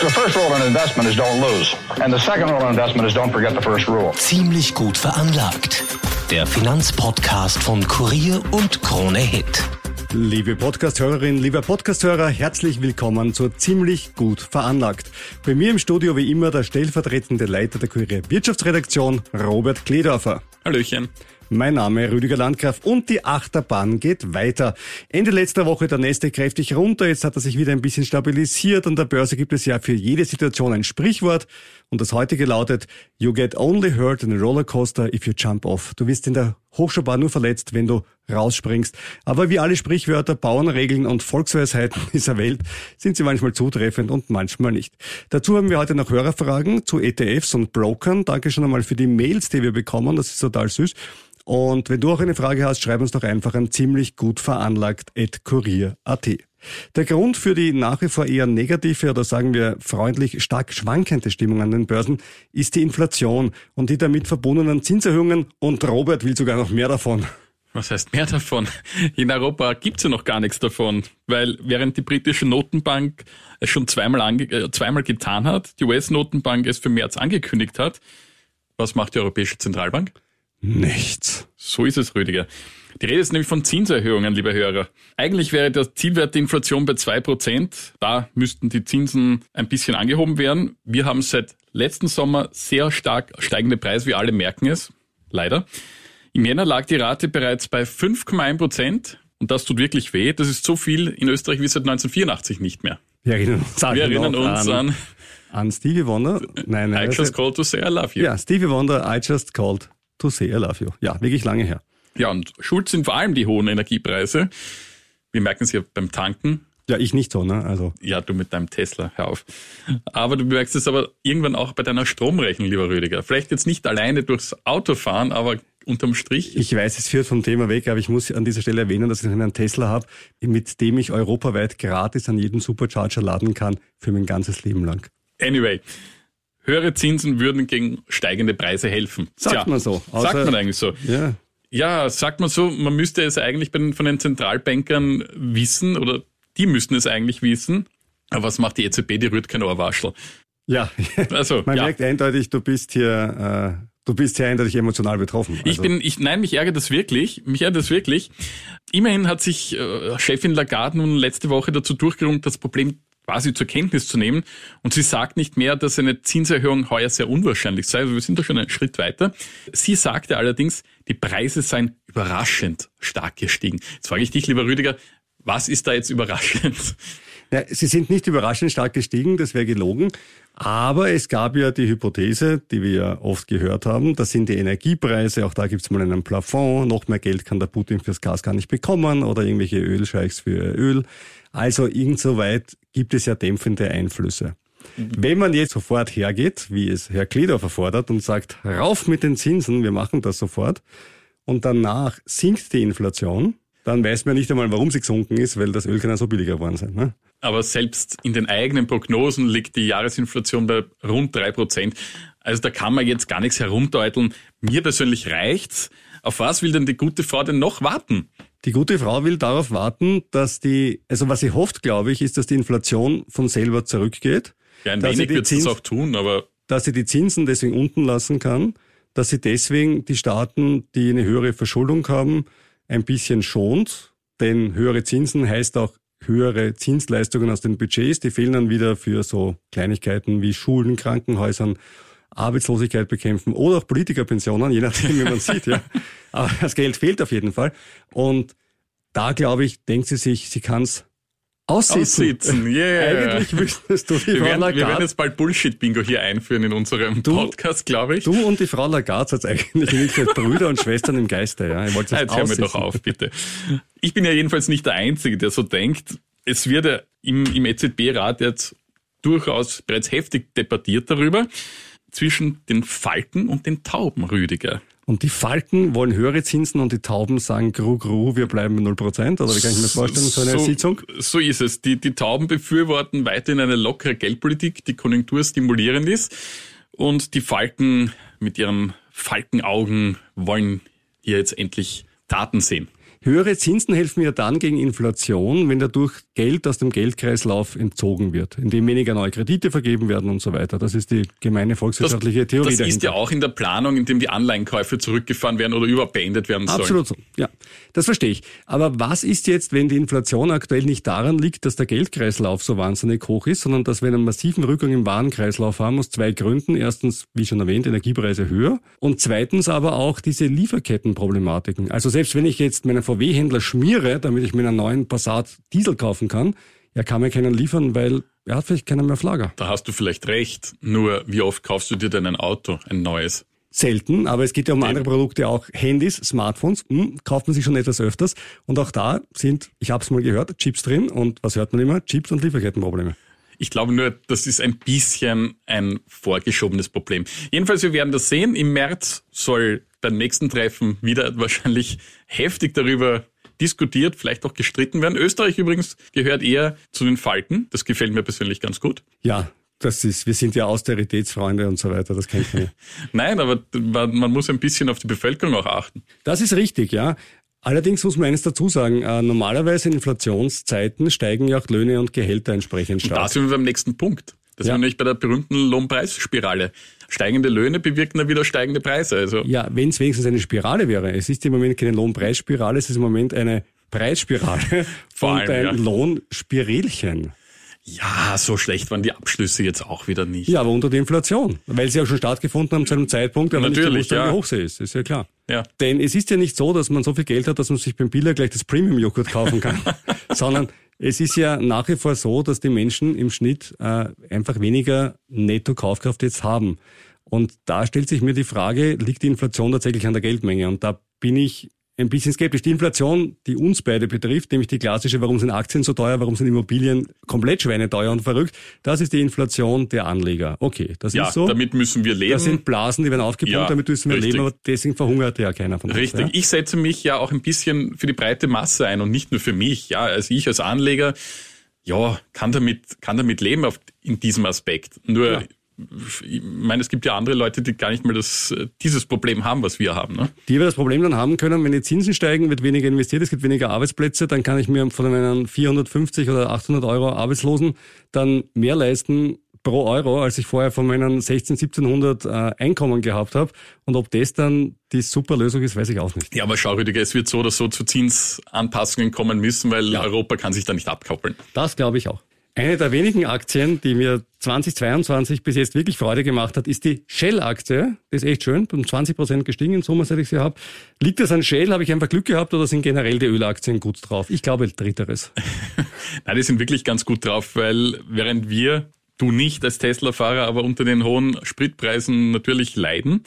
The first rule in investment is don't lose. And the second rule in investment is don't forget the first rule. Ziemlich gut veranlagt. Der Finanzpodcast von Kurier und Krone Hit. Liebe Podcasthörerin, lieber Podcasthörer, herzlich willkommen zu Ziemlich gut veranlagt. Bei mir im Studio wie immer der stellvertretende Leiter der Kurier Wirtschaftsredaktion, Robert Kledorfer. Hallöchen. Mein Name Rüdiger Landgraf und die Achterbahn geht weiter. Ende letzter Woche der Nächste kräftig runter, jetzt hat er sich wieder ein bisschen stabilisiert. An der Börse gibt es ja für jede Situation ein Sprichwort und das heutige lautet, You get only hurt in a rollercoaster if you jump off. Du wirst in der Hochschaubahn nur verletzt, wenn du rausspringst. Aber wie alle Sprichwörter, Bauernregeln und Volksweisheiten dieser Welt sind sie manchmal zutreffend und manchmal nicht. Dazu haben wir heute noch Hörerfragen zu ETFs und Brokern. Danke schon einmal für die Mails, die wir bekommen. Das ist total süß. Und wenn du auch eine Frage hast, schreib uns doch einfach an ziemlich gut veranlagt at kurier.at. Der Grund für die nach wie vor eher negative oder sagen wir freundlich stark schwankende Stimmung an den Börsen ist die Inflation und die damit verbundenen Zinserhöhungen und Robert will sogar noch mehr davon. Was heißt mehr davon? In Europa gibt's ja noch gar nichts davon, weil während die britische Notenbank es schon zweimal, ange äh, zweimal getan hat, die US-Notenbank es für März angekündigt hat, was macht die Europäische Zentralbank? Nichts. So ist es, Rüdiger. Die Rede ist nämlich von Zinserhöhungen, liebe Hörer. Eigentlich wäre der Zielwert der Inflation bei zwei Prozent. Da müssten die Zinsen ein bisschen angehoben werden. Wir haben seit letzten Sommer sehr stark steigende Preise, wir alle merken es. Leider. Im Jänner lag die Rate bereits bei 5,1 Prozent. Und das tut wirklich weh. Das ist so viel in Österreich wie seit 1984 nicht mehr. Wir erinnern uns, wir erinnern uns an, an, an Stevie Wonder. Nein, nein, I just called to say I love you. Ja, Stevie Wonder, I just called to say I love you. Ja, wirklich lange her. Ja, und schuld sind vor allem die hohen Energiepreise. Wir merken es ja beim Tanken. Ja, ich nicht so, ne? Also. Ja, du mit deinem Tesla, hör auf. Aber du merkst es aber irgendwann auch bei deiner Stromrechnung, lieber Rüdiger. Vielleicht jetzt nicht alleine durchs Autofahren, aber unterm Strich. Ich weiß, es führt vom Thema weg, aber ich muss an dieser Stelle erwähnen, dass ich einen Tesla habe, mit dem ich europaweit gratis an jedem Supercharger laden kann für mein ganzes Leben lang. Anyway, höhere Zinsen würden gegen steigende Preise helfen. Sagt Tja, man so. sagt man eigentlich so. Ja. Ja, sagt man so, man müsste es eigentlich von den Zentralbankern wissen oder die müssten es eigentlich wissen. Aber was macht die EZB? Die rührt kein Ohrwaschel. Ja, also, man ja. merkt eindeutig, du bist hier, äh, du bist hier eindeutig emotional betroffen. Also. Ich bin, ich, nein, mich ärgert das wirklich. Mich ärgert das wirklich. Immerhin hat sich äh, Chefin Lagarde nun letzte Woche dazu durchgerungen, das Problem quasi zur Kenntnis zu nehmen. Und sie sagt nicht mehr, dass eine Zinserhöhung heuer sehr unwahrscheinlich sei. Also wir sind da schon einen Schritt weiter. Sie sagte allerdings, die Preise seien überraschend stark gestiegen. Jetzt frage ich dich, lieber Rüdiger, was ist da jetzt überraschend? Ja, sie sind nicht überraschend stark gestiegen, das wäre gelogen. Aber es gab ja die Hypothese, die wir ja oft gehört haben, das sind die Energiepreise, auch da gibt's mal einen Plafond, noch mehr Geld kann der Putin fürs Gas gar nicht bekommen oder irgendwelche Ölscheichs für Öl. Also insoweit gibt es ja dämpfende Einflüsse. Wenn man jetzt sofort hergeht, wie es Herr Kledorfer fordert und sagt, rauf mit den Zinsen, wir machen das sofort, und danach sinkt die Inflation, dann weiß man nicht einmal, warum sie gesunken ist, weil das Öl kann ja so billiger geworden sein. Ne? Aber selbst in den eigenen Prognosen liegt die Jahresinflation bei rund drei Prozent. Also da kann man jetzt gar nichts herumdeuteln. Mir persönlich reicht's. Auf was will denn die gute Frau denn noch warten? Die gute Frau will darauf warten, dass die, also was sie hofft, glaube ich, ist, dass die Inflation von selber zurückgeht. Ja, ein wenig wird es auch tun, aber. Dass sie die Zinsen deswegen unten lassen kann, dass sie deswegen die Staaten, die eine höhere Verschuldung haben, ein bisschen schont. Denn höhere Zinsen heißt auch höhere Zinsleistungen aus den Budgets. Die fehlen dann wieder für so Kleinigkeiten wie Schulen, Krankenhäusern, Arbeitslosigkeit bekämpfen oder auch Politikerpensionen, je nachdem, wie man sieht. Ja. Aber das Geld fehlt auf jeden Fall. Und da, glaube ich, denkt sie sich, sie kann es Aussitzen. Aussitzen, yeah. Eigentlich müsstest du die wir Frau werden, Lagarde. Wir werden jetzt bald Bullshit-Bingo hier einführen in unserem Du- Podcast, glaube ich. Du und die Frau Lagarde seid eigentlich in Wirklichkeit Brüder und Schwestern im Geiste. Ja? Ihr wollt das Jetzt hör mir doch auf, bitte. Ich bin ja jedenfalls nicht der Einzige, der so denkt. Es wird ja im, im EZB-Rat jetzt durchaus bereits heftig debattiert darüber, zwischen den Falken und den Tauben, Rüdiger. Und die Falken wollen höhere Zinsen und die Tauben sagen, gru, gru, wir bleiben bei 0%? Oder wie kann ich mir das vorstellen, so eine so, Sitzung? So ist es. Die, die Tauben befürworten weiterhin eine lockere Geldpolitik, die Konjunktur stimulierend ist. Und die Falken mit ihren Falkenaugen wollen hier jetzt endlich Taten sehen. Höhere Zinsen helfen ja dann gegen Inflation, wenn dadurch Geld aus dem Geldkreislauf entzogen wird, indem weniger neue Kredite vergeben werden und so weiter. Das ist die gemeine volkswirtschaftliche das, Theorie. Das dahinter. ist ja auch in der Planung, indem die Anleihenkäufe zurückgefahren werden oder überhaupt beendet werden sollen. Absolut so, ja. Das verstehe ich. Aber was ist jetzt, wenn die Inflation aktuell nicht daran liegt, dass der Geldkreislauf so wahnsinnig hoch ist, sondern dass wir einen massiven Rückgang im Warenkreislauf haben, aus zwei Gründen. Erstens, wie schon erwähnt, Energiepreise höher und zweitens aber auch diese Lieferkettenproblematiken. Also selbst wenn ich jetzt meinen VW-Händler schmiere, damit ich mir einen neuen Passat Diesel kaufen kann, er kann mir keinen liefern, weil er hat vielleicht keinen mehr auf Lager. Da hast du vielleicht recht. Nur wie oft kaufst du dir denn ein Auto, ein neues? Selten, aber es geht ja um andere Produkte auch. Handys, Smartphones, hm, kauft man sich schon etwas öfters. Und auch da sind, ich habe es mal gehört, Chips drin. Und was hört man immer? Chips und Lieferkettenprobleme. Ich glaube nur, das ist ein bisschen ein vorgeschobenes Problem. Jedenfalls, wir werden das sehen. Im März soll beim nächsten Treffen wieder wahrscheinlich heftig darüber diskutiert, vielleicht auch gestritten werden. Österreich übrigens gehört eher zu den Falken. Das gefällt mir persönlich ganz gut. Ja, das ist, wir sind ja Austeritätsfreunde und so weiter, das kennt man ja. Nein, aber man muss ein bisschen auf die Bevölkerung auch achten. Das ist richtig, ja. Allerdings muss man eines dazu sagen, äh, normalerweise in Inflationszeiten steigen ja auch Löhne und Gehälter entsprechend stark. Und da sind wir beim nächsten Punkt. Das ja. sind wir nämlich bei der berühmten Lohnpreisspirale. Steigende Löhne bewirken dann wieder steigende Preise. Also ja, wenn es wenigstens eine Spirale wäre. Es ist im Moment keine Lohnpreisspirale, es ist im Moment eine Preisspirale Vor und allem, ein ja. Lohnspirelchen. Ja, so schlecht waren die Abschlüsse jetzt auch wieder nicht. Ja, aber unter der Inflation, weil sie ja schon stattgefunden haben zu einem Zeitpunkt, aber Natürlich, nicht ja. hoch sie ist, ist ja klar. Ja. Denn es ist ja nicht so, dass man so viel Geld hat, dass man sich beim Biller gleich das Premium-Joghurt kaufen kann, sondern es ist ja nach wie vor so, dass die Menschen im Schnitt äh, einfach weniger Netto-Kaufkraft jetzt haben. Und da stellt sich mir die Frage, liegt die Inflation tatsächlich an der Geldmenge? Und da bin ich ein bisschen skeptisch. Die Inflation, die uns beide betrifft, nämlich die klassische, warum sind Aktien so teuer, warum sind Immobilien komplett schweineteuer und verrückt, das ist die Inflation der Anleger. Okay, das ja, ist so. damit müssen wir leben. Das sind Blasen, die werden aufgepumpt, Ja, damit müssen wir richtig. leben, aber deswegen verhungert ja keiner von uns. Richtig. Ja? Ich setze mich ja auch ein bisschen für die breite Masse ein und nicht nur für mich. Ja, also ich als Anleger, ja, kann damit, kann damit leben auf, in diesem Aspekt. Nur. Ich meine, es gibt ja andere Leute, die gar nicht mal das, äh, dieses Problem haben, was wir haben. Ne? Die wir das Problem dann haben können, wenn die Zinsen steigen, wird weniger investiert, es gibt weniger Arbeitsplätze, dann kann ich mir von meinen 450 oder 800 Euro Arbeitslosen dann mehr leisten pro Euro, als ich vorher von meinen 16, 1700 äh, Einkommen gehabt habe. Und ob das dann die super Lösung ist, weiß ich auch nicht. Ja, aber schau, Rüdiger, es wird so oder so zu Zinsanpassungen kommen müssen, weil Ja. Europa kann sich da nicht abkoppeln. Das glaube ich auch. Eine der wenigen Aktien, die mir 2022 bis jetzt wirklich Freude gemacht hat, ist die Shell-Aktie. Die ist echt schön, um 20 Prozent gestiegen in Summe, seit ich sie habe. Liegt das an Shell? Habe ich einfach Glück gehabt oder sind generell die Ölaktien gut drauf? Ich glaube, Dritters. Nein, die sind wirklich ganz gut drauf, weil während wir, du nicht als Tesla-Fahrer, aber unter den hohen Spritpreisen natürlich leiden,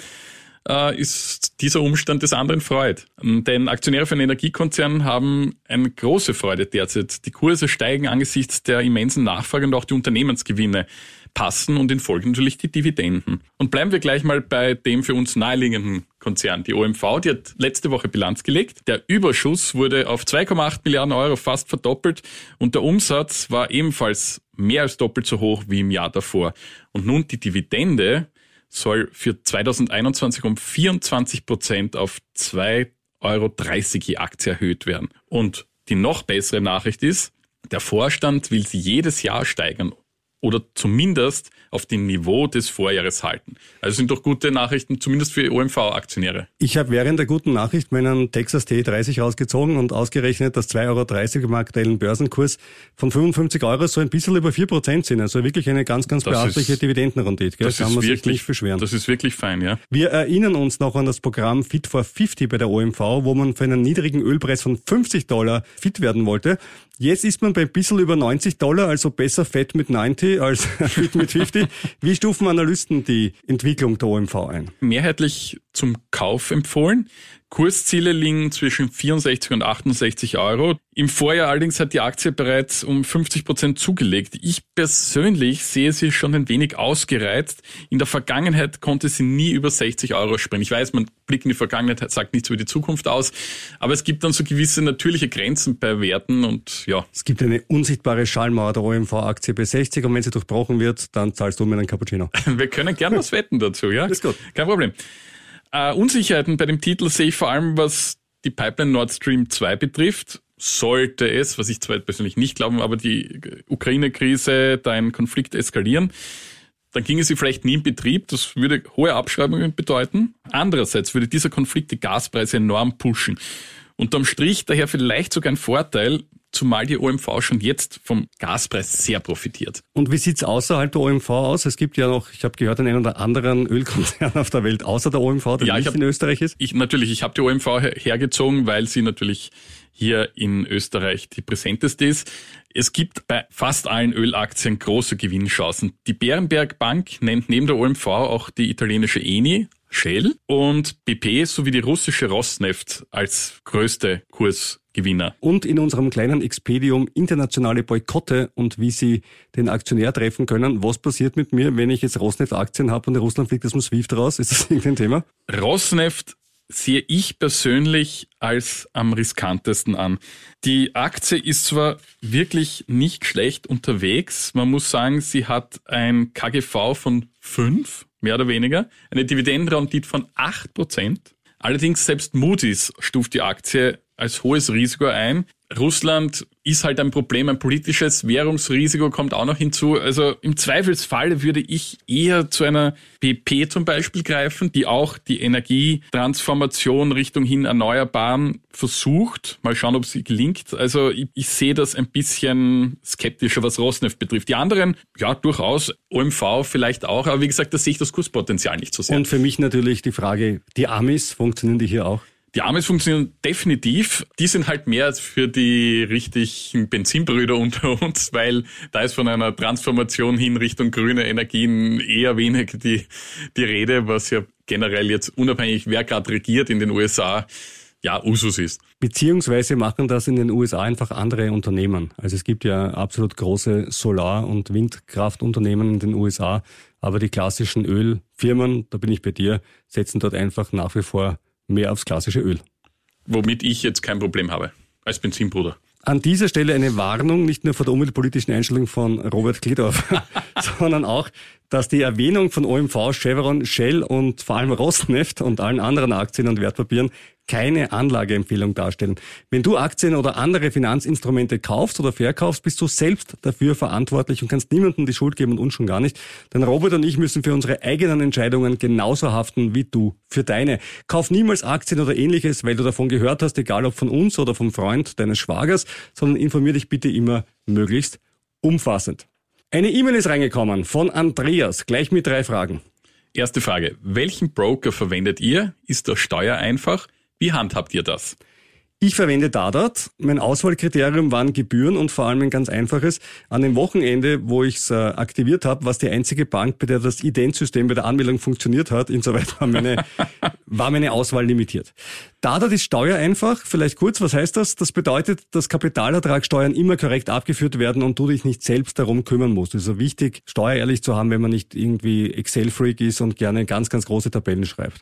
äh, ist dieser Umstand des anderen Freud. Denn Aktionäre von Energiekonzernen haben eine große Freude derzeit. Die Kurse steigen angesichts der immensen Nachfrage und auch die Unternehmensgewinne passen und in Folge natürlich die Dividenden. Und bleiben wir gleich mal bei dem für uns naheliegenden Konzern, die OMV, die hat letzte Woche Bilanz gelegt. Der Überschuss wurde auf 2,8 Milliarden Euro fast verdoppelt und der Umsatz war ebenfalls mehr als doppelt so hoch wie im Jahr davor. Und nun die Dividende soll für 2021 um 24 Prozent auf 2,30 Euro je Aktie erhöht werden. Und die noch bessere Nachricht ist, der Vorstand will sie jedes Jahr steigern oder zumindest auf dem Niveau des Vorjahres halten. Also sind doch gute Nachrichten, zumindest für OMV-Aktionäre. Ich habe während der guten Nachricht meinen Texas T30 ausgezogen und ausgerechnet, dass 2,30 Euro im aktuellen Börsenkurs von 55 Euro so ein bisschen über 4 Prozent sind. Also wirklich eine ganz, ganz Das beachtliche ist- Dividendenrendite. Gell? Das kann man sich wirklich, nicht beschweren. das ist wirklich fein, ja. Wir erinnern uns noch an das Programm Fit for 50 bei der OMV, wo man für einen niedrigen Ölpreis von 50 Dollar fit werden wollte. Jetzt ist man bei ein bisschen über 90 Dollar, also besser fett mit 90 als fit mit 50. Wie stufen Analysten die Entwicklung der OMV ein? mehrheitlich zum Kauf empfohlen. Kursziele liegen zwischen 64 und 68 Euro. Im Vorjahr allerdings hat die Aktie bereits um 50 Prozent zugelegt. Ich persönlich sehe sie schon ein wenig ausgereizt. In der Vergangenheit konnte sie nie über 60 Euro springen. Ich weiß, man blickt in die Vergangenheit, sagt nichts über die Zukunft aus, aber es gibt dann so gewisse natürliche Grenzen bei Werten und ja. Es gibt eine unsichtbare Schallmauer der OMV-Aktie bei 60 und wenn sie durchbrochen wird, dann zahlst du mir einen Cappuccino. Wir können gern was wetten dazu, ja? Ist gut. Kein Problem. Äh, Unsicherheiten bei dem Titel sehe ich vor allem, was die Pipeline Nord Stream 2 betrifft. Sollte es, was ich zwar persönlich nicht glaube, aber die Ukraine-Krise, da ein Konflikt eskalieren, dann ginge sie vielleicht nie in Betrieb. Das würde hohe Abschreibungen bedeuten. Andererseits würde dieser Konflikt die Gaspreise enorm pushen. Unterm Strich daher vielleicht sogar ein Vorteil, zumal die OMV schon jetzt vom Gaspreis sehr profitiert. Und wie sieht's außerhalb der OMV aus? Es gibt ja noch, ich habe gehört, einen oder anderen Ölkonzern auf der Welt außer der OMV, der Ja, ich nicht hab- in Österreich ist. Ich natürlich, ich habe die OMV her- hergezogen, weil sie natürlich hier in Österreich die präsenteste ist. Es gibt bei fast allen Ölaktien große Gewinnchancen. Die Bärenberg Bank nennt neben der OMV auch die italienische Eni, Shell und BP sowie die russische Rosneft als größte Kursgewinner. Und in unserem kleinen Expedium internationale Boykotte und wie Sie den Aktionär treffen können. Was passiert mit mir, wenn ich jetzt Rosneft-Aktien habe und Russland fliegt aus dem SWIFT raus? Ist das irgendein Thema? Rosneft sehe ich persönlich als am riskantesten an. Die Aktie ist zwar wirklich nicht schlecht unterwegs. Man muss sagen, sie hat ein KGV von 5, mehr oder weniger, eine Dividendenrendite von 8 Prozent. Allerdings selbst Moody's stuft die Aktie als hohes Risiko ein. Russland ist halt ein Problem, ein politisches Währungsrisiko kommt auch noch hinzu. Also im Zweifelsfall würde ich eher zu einer BP zum Beispiel greifen, die auch die Energietransformation Richtung hin Erneuerbaren versucht. Mal schauen, ob sie gelingt. Also ich, ich sehe das ein bisschen skeptischer, was Rosneft betrifft. Die anderen, ja, durchaus. OMV vielleicht auch, aber wie gesagt, da sehe ich das Kurspotenzial nicht so sehr. Und für mich natürlich die Frage, die Amis, funktionieren die hier auch? Die Amis funktionieren definitiv. Die sind halt mehr für die richtigen Benzinbrüder unter uns, weil da ist von einer Transformation hin Richtung grüne Energien eher wenig die, die Rede, was ja generell jetzt unabhängig, wer gerade regiert in den USA, ja, Usus ist. Beziehungsweise machen das in den USA einfach andere Unternehmen. Also es gibt ja absolut große Solar- und Windkraftunternehmen in den USA, aber die klassischen Ölfirmen, da bin ich bei dir, setzen dort einfach nach wie vor mehr aufs klassische Öl. Womit ich jetzt kein Problem habe. Als Benzinbruder. An dieser Stelle eine Warnung, nicht nur vor der umweltpolitischen Einstellung von Robert Kledorf, sondern auch, dass die Erwähnung von OMV, Chevron, Shell und vor allem Rosneft und allen anderen Aktien und Wertpapieren keine Anlageempfehlung darstellen. Wenn du Aktien oder andere Finanzinstrumente kaufst oder verkaufst, bist du selbst dafür verantwortlich und kannst niemandem die Schuld geben und uns schon gar nicht. Denn Robert und ich müssen für unsere eigenen Entscheidungen genauso haften wie du für deine. Kauf niemals Aktien oder ähnliches, weil du davon gehört hast, egal ob von uns oder vom Freund deines Schwagers, sondern informier dich bitte immer möglichst umfassend. Eine E-Mail ist reingekommen von Andreas, gleich mit drei Fragen. Erste Frage. Welchen Broker verwendet ihr? Ist das Steuer einfach? Wie handhabt ihr das? Ich verwende Dadat. Mein Auswahlkriterium waren Gebühren und vor allem ein ganz einfaches. An dem Wochenende, wo ich es äh, aktiviert habe, war es die einzige Bank, bei der das Ident-System bei der Anmeldung funktioniert hat. Insoweit war meine, war meine Auswahl limitiert. Dadat ist steuereinfach. Vielleicht kurz, was heißt das? Das bedeutet, dass Kapitalertragssteuern immer korrekt abgeführt werden und du dich nicht selbst darum kümmern musst. Es ist also wichtig, steuerehrlich zu haben, wenn man nicht irgendwie Excel-Freak ist und gerne ganz, ganz große Tabellen schreibt.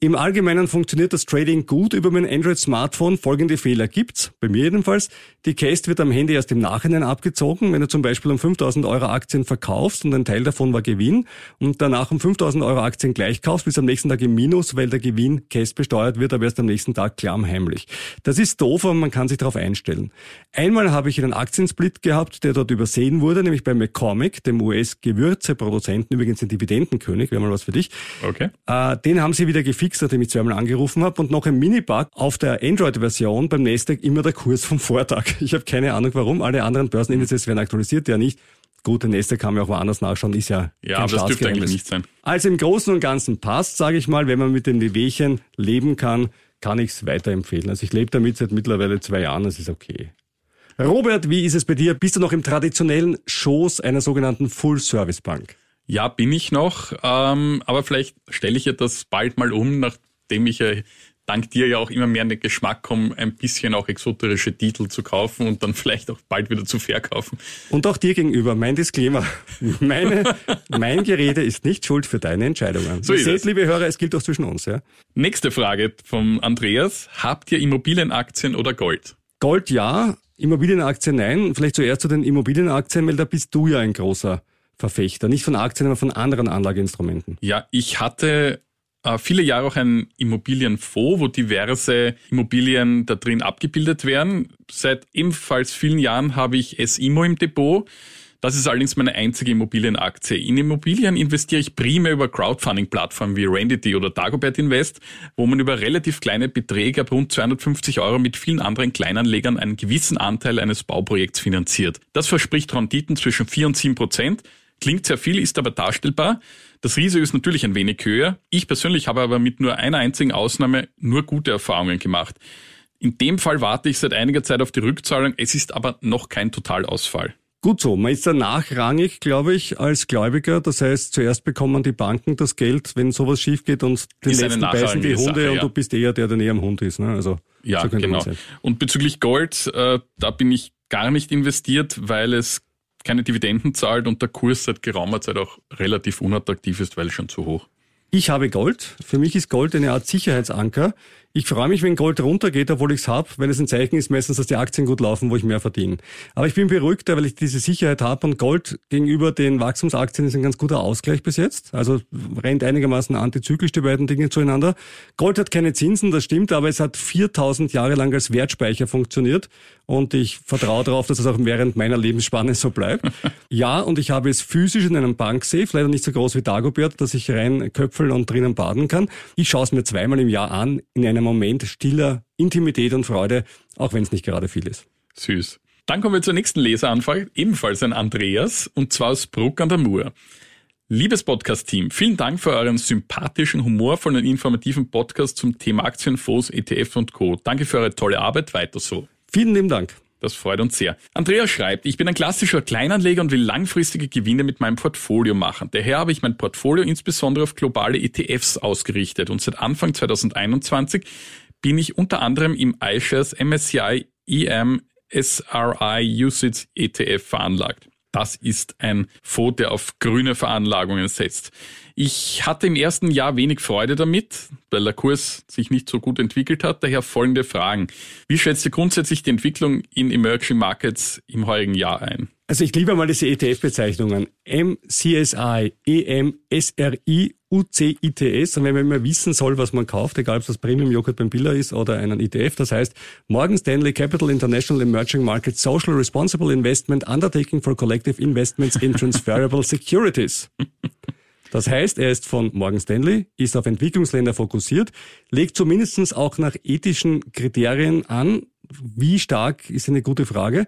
Im Allgemeinen funktioniert das Trading gut über mein Android-Smartphone. Folgende Fehler gibt's, bei mir jedenfalls. Die Cast wird am Handy erst im Nachhinein abgezogen. Wenn du zum Beispiel um 5000 Euro Aktien verkaufst und ein Teil davon war Gewinn und danach um 5000 Euro Aktien gleich kaufst, bist du am nächsten Tag im Minus, weil der Gewinn Cast besteuert wird, aber erst am nächsten Tag klammheimlich. Das ist doof, aber man kann sich darauf einstellen. Einmal habe ich einen Aktiensplit gehabt, der dort übersehen wurde, nämlich bei McCormick, dem US-Gewürzeproduzenten, übrigens ein Dividendenkönig, wäre mal was für dich. Okay. Äh, den haben sie wieder gefixt, nachdem ich zweimal angerufen habe. Und noch ein Minibug auf der Android-Version beim Nasdaq immer der Kurs vom Vortag. Ich habe keine Ahnung warum. Alle anderen Börsenindizes werden aktualisiert, ja nicht. Gut, der Nasdaq kann man auch woanders nachschauen, ist ja Ja, aber das dürfte eigentlich nicht sein. Also im Großen und Ganzen passt, sage ich mal, wenn man mit dem Wehwehchen leben kann, kann ich es weiterempfehlen. Also ich lebe damit seit mittlerweile zwei Jahren, das ist okay. Robert, wie ist es bei dir? Bist du noch im traditionellen Schoß einer sogenannten Full-Service-Bank? Ja, bin ich noch, ähm, aber vielleicht stelle ich ja das bald mal um, nachdem ich ja dank dir ja auch immer mehr in den Geschmack komme, ein bisschen auch exoterische Titel zu kaufen und dann vielleicht auch bald wieder zu verkaufen. Und auch dir gegenüber, mein Disclaimer. Meine, mein Gerede ist nicht schuld für deine Entscheidungen. So ist seht, es. liebe Hörer, es gilt auch zwischen uns. Ja? Nächste Frage vom Andreas. Habt ihr Immobilienaktien oder Gold? Gold ja, Immobilienaktien nein. Vielleicht zuerst zu den Immobilienaktien, weil da bist du ja ein großer Verfechter. Nicht von Aktien, aber von anderen Anlageinstrumenten. Ja, ich hatte viele Jahre auch ein Immobilienfonds, wo diverse Immobilien da drin abgebildet werden. Seit ebenfalls vielen Jahren habe ich SIMO im Depot. Das ist allerdings meine einzige Immobilienaktie. In Immobilien investiere ich primär über Crowdfunding-Plattformen wie Randity oder Dagobert Invest, wo man über relativ kleine Beträge ab rund 250 Euro mit vielen anderen Kleinanlegern einen gewissen Anteil eines Bauprojekts finanziert. Das verspricht Renditen zwischen 4 und 7 Prozent. Klingt sehr viel, ist aber darstellbar. Das Risiko ist natürlich ein wenig höher. Ich persönlich habe aber mit nur einer einzigen Ausnahme nur gute Erfahrungen gemacht. In dem Fall warte ich seit einiger Zeit auf die Rückzahlung. Es ist aber noch kein Totalausfall. Gut so, man ist da nachrangig, glaube ich, als Gläubiger. Das heißt, zuerst bekommen die Banken das Geld, wenn sowas schief geht und die Ist letzten beißen die Hunde Sache, und ja. du bist eher der, der näher am Hund ist. Ne? Also, Ja, so genau. Und bezüglich Gold, äh, da bin ich gar nicht investiert, weil es keine Dividenden zahlt und der Kurs seit geraumer Zeit auch relativ unattraktiv ist, weil schon zu hoch. Ich habe Gold. Für mich ist Gold eine Art Sicherheitsanker. Ich freue mich, wenn Gold runtergeht, obwohl ich es habe, weil es ein Zeichen ist meistens, dass die Aktien gut laufen, wo ich mehr verdiene. Aber ich bin beruhigter, weil ich diese Sicherheit habe und Gold gegenüber den Wachstumsaktien ist ein ganz guter Ausgleich bis jetzt. Also rennt einigermaßen antizyklisch die beiden Dinge zueinander. Gold hat keine Zinsen, das stimmt, aber es hat 4000 Jahre lang als Wertspeicher funktioniert und ich vertraue darauf, dass es auch während meiner Lebensspanne so bleibt. Ja, und ich habe es physisch in einem Banksafe, leider nicht so groß wie Dagobert, dass ich rein köpfeln und drinnen baden kann. Ich schaue es mir zweimal im Jahr an, in einem Moment stiller Intimität und Freude, auch wenn es nicht gerade viel ist. Süß. Dann kommen wir zur nächsten Leseranfrage, ebenfalls ein Andreas, und zwar aus Bruck an der Mur. Liebes Podcast-Team, vielen Dank für euren sympathischen, humorvollen und informativen Podcast zum Thema Aktienfonds, ETF und Co. Danke für eure tolle Arbeit, weiter so. Vielen lieben Dank. Das freut uns sehr. Andreas schreibt, ich bin ein klassischer Kleinanleger und will langfristige Gewinne mit meinem Portfolio machen. Daher habe ich mein Portfolio insbesondere auf globale ETFs ausgerichtet und seit Anfang 2021 bin ich unter anderem im iShares MSCI EM SRI UCITS ETF veranlagt. Das ist ein Fonds, der auf grüne Veranlagungen setzt. Ich hatte im ersten Jahr wenig Freude damit, weil der Kurs sich nicht so gut entwickelt hat. Daher folgende Fragen. Wie schätzt ihr grundsätzlich die Entwicklung in Emerging Markets im heurigen Jahr ein? Also ich liebe mal diese ETF-Bezeichnungen. MCSI, EM, SRI, UCITS. Und wenn man immer wissen soll, was man kauft, egal ob das Premium Joghurt beim Biller ist oder einen ETF, das heißt Morgan Stanley Capital International Emerging Markets Social Responsible Investment Undertaking for Collective Investments in Transferable Securities. Das heißt, er ist von Morgan Stanley, ist auf Entwicklungsländer fokussiert, legt zumindestens auch nach ethischen Kriterien an. Wie stark ist eine gute Frage.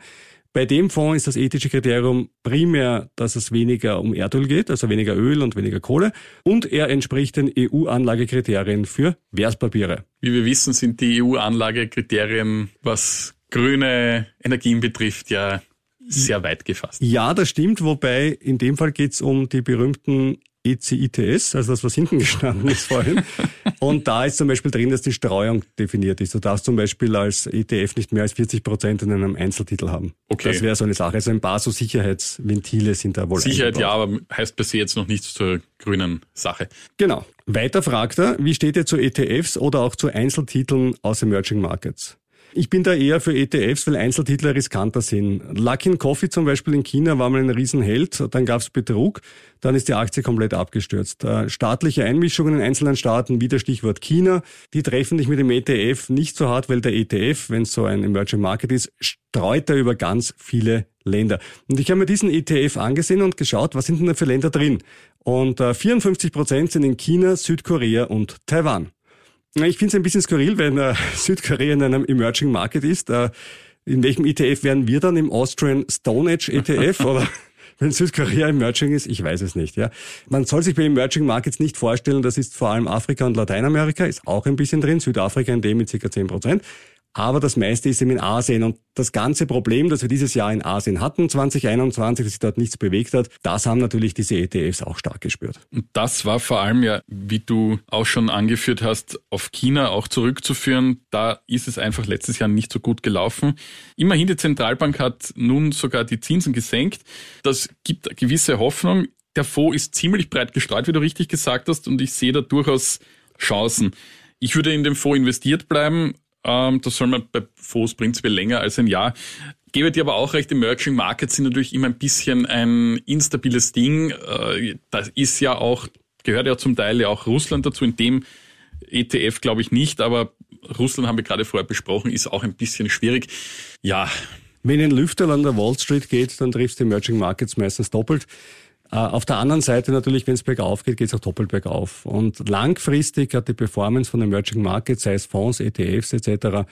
Bei dem Fonds ist das ethische Kriterium primär, dass es weniger um Erdöl geht, also weniger Öl und weniger Kohle. Und er entspricht den EU-Anlagekriterien für Wertpapiere. Wie wir wissen, sind die EU-Anlagekriterien, was grüne Energien betrifft, ja sehr weit gefasst. Ja, das stimmt, wobei in dem Fall geht es um die berühmten ECITS, also das, was hinten gestanden ist vorhin. Und da ist zum Beispiel drin, dass die Streuung definiert ist. Du darfst zum Beispiel als ETF nicht mehr als 40 Prozent in einem Einzeltitel haben. Okay. Das wäre so eine Sache. Also ein paar so Sicherheitsventile sind da wohl Sicherheit ja, aber heißt per se jetzt noch nichts zur grünen Sache. Genau. Weiter fragt er, wie steht ihr zu ETFs oder auch zu Einzeltiteln aus Emerging Markets? Ich bin da eher für ETFs, weil Einzeltitel riskanter sind. Luckin Coffee zum Beispiel in China war mal ein Riesenheld, dann gab es Betrug, dann ist die Aktie komplett abgestürzt. Äh, Staatliche Einmischungen in einzelnen Staaten, wie das Stichwort China, die treffen dich mit dem ETF nicht so hart, weil der ETF, wenn es so ein Emerging Market ist, streut er über ganz viele Länder. Und ich habe mir diesen ETF angesehen und geschaut, was sind denn da für Länder drin? Und äh, 54 Prozent sind in China, Südkorea und Taiwan. Ich finde es ein bisschen skurril, wenn äh, Südkorea in einem Emerging Market ist. Äh, in welchem ETF wären wir dann? Im Austrian Stone Age ETF? oder wenn Südkorea Emerging ist? Ich weiß es nicht. Ja, Man soll sich bei Emerging Markets nicht vorstellen, das ist vor allem Afrika und Lateinamerika, ist auch ein bisschen drin, Südafrika in dem mit ca. 10 Prozent. Aber das meiste ist eben in Asien. Und das ganze Problem, das wir dieses Jahr in Asien hatten, 2021, dass sich dort nichts bewegt hat, das haben natürlich diese ETFs auch stark gespürt. Und das war vor allem ja, wie du auch schon angeführt hast, auf China auch zurückzuführen. Da ist es einfach letztes Jahr nicht so gut gelaufen. Immerhin die Zentralbank hat nun sogar die Zinsen gesenkt. Das gibt gewisse Hoffnung. Der Fonds ist ziemlich breit gestreut, wie du richtig gesagt hast, und ich sehe da durchaus Chancen. Ich würde in dem Fonds investiert bleiben. Ähm, das soll man bei Fonds prinzipiell länger als ein Jahr. Gebe dir aber auch recht, Emerging Markets sind natürlich immer ein bisschen ein instabiles Ding. Äh, das ist ja auch, gehört ja zum Teil ja auch Russland dazu. In dem ETF glaube ich nicht, aber Russland haben wir gerade vorher besprochen, ist auch ein bisschen schwierig. Ja. Wenn ein Lüfter an der Wall Street geht, dann triffst du Emerging Markets meistens doppelt. Äh, auf der anderen Seite natürlich, wenn es bergauf geht, geht es auch doppelt bergauf. Und langfristig hat die Performance von Emerging Markets, sei es Fonds, ETFs etc.,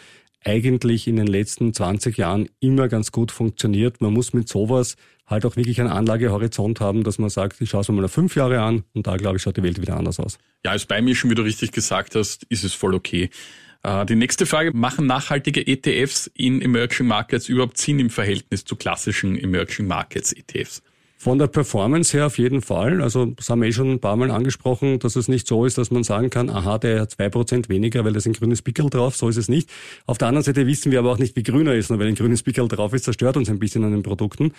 eigentlich in den letzten 20 Jahren immer ganz gut funktioniert. Man muss mit sowas halt auch wirklich einen Anlagehorizont haben, dass man sagt, ich schaue es mir mal fünf Jahre an und da, glaube ich, schaut die Welt wieder anders aus. Ja, als Beimischen, wie du richtig gesagt hast, ist es voll okay. Äh, die nächste Frage, machen nachhaltige ETFs in Emerging Markets überhaupt Sinn im Verhältnis zu klassischen Emerging Markets ETFs? Von der Performance her auf jeden Fall. Also das haben wir eh schon ein paar Mal angesprochen, dass es nicht so ist, dass man sagen kann, aha, der hat zwei Prozent weniger, weil da ist ein grünes Pickel drauf. So ist es nicht. Auf der anderen Seite wissen wir aber auch nicht, wie grün er ist. Nur weil ein grünes Pickel drauf ist, zerstört uns ein bisschen an den Produkten.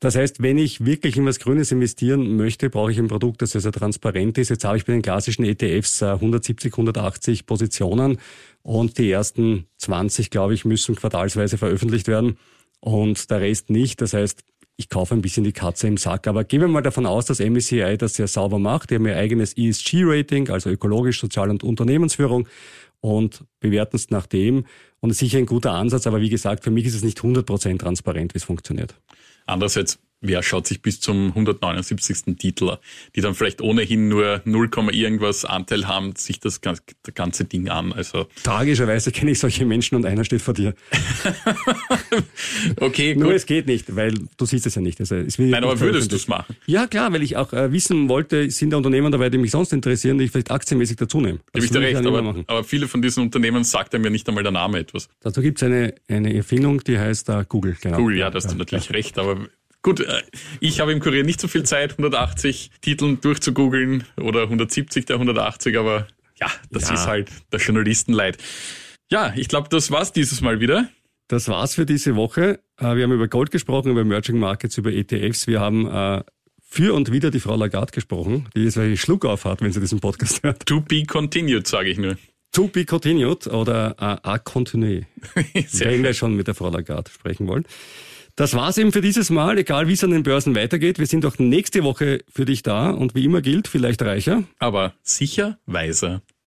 Das heißt, wenn ich wirklich in was Grünes investieren möchte, brauche ich ein Produkt, das sehr, sehr transparent ist. Jetzt habe ich bei den klassischen ETFs 170, 180 Positionen und die ersten 20, glaube ich, müssen quartalsweise veröffentlicht werden und der Rest nicht. Das heißt, ich kaufe ein bisschen die Katze im Sack. Aber gehen wir mal davon aus, dass MSCI das sehr sauber macht. Die haben ihr eigenes ESG-Rating, also ökologisch, sozial und Unternehmensführung und bewerten es nach dem. Und ist sicher ein guter Ansatz, aber wie gesagt, für mich ist es nicht 100% transparent, wie es funktioniert. Andererseits wer schaut sich bis zum 179. Titel, die dann vielleicht ohnehin nur 0, irgendwas Anteil haben, sich das ganze Ding an. Also Tragischerweise kenne ich solche Menschen und einer steht vor dir. okay, Nur gut. es geht nicht, weil du siehst es ja nicht. Also, es Nein, aber würdest du es machen? Ja, klar, weil ich auch äh, wissen wollte, sind da Unternehmen dabei, die mich sonst interessieren, die ich vielleicht aktienmäßig dazu nehme. Gebe ich dir recht, aber, aber, viele von diesen Unternehmen sagt mir nicht einmal der Name etwas. Dazu gibt es eine, eine Erfindung, die heißt uh, Google. Genau. Google, ja, da hast du natürlich ja. recht, aber Gut, äh, ich habe im Kurier nicht so viel Zeit, 180 Titeln durchzugoogeln oder 170 der 180, aber ja, das ja. ist halt der Journalistenleid. Ja, ich glaube, das war's dieses Mal wieder. Das war's für diese Woche. Äh, wir haben über Gold gesprochen, über Emerging Markets, über ETFs. Wir haben äh, für und wieder die Frau Lagarde gesprochen, die jetzt einen Schluck auf hat, wenn sie diesen Podcast hört. To be continued, sage ich nur. To be continued oder a continue, wenn wir schon mit der Frau Lagarde sprechen wollen. Das war's eben für dieses Mal, egal wie es an den Börsen weitergeht. Wir sind auch nächste Woche für dich da und wie immer gilt, vielleicht reicher. Aber sicher weiser.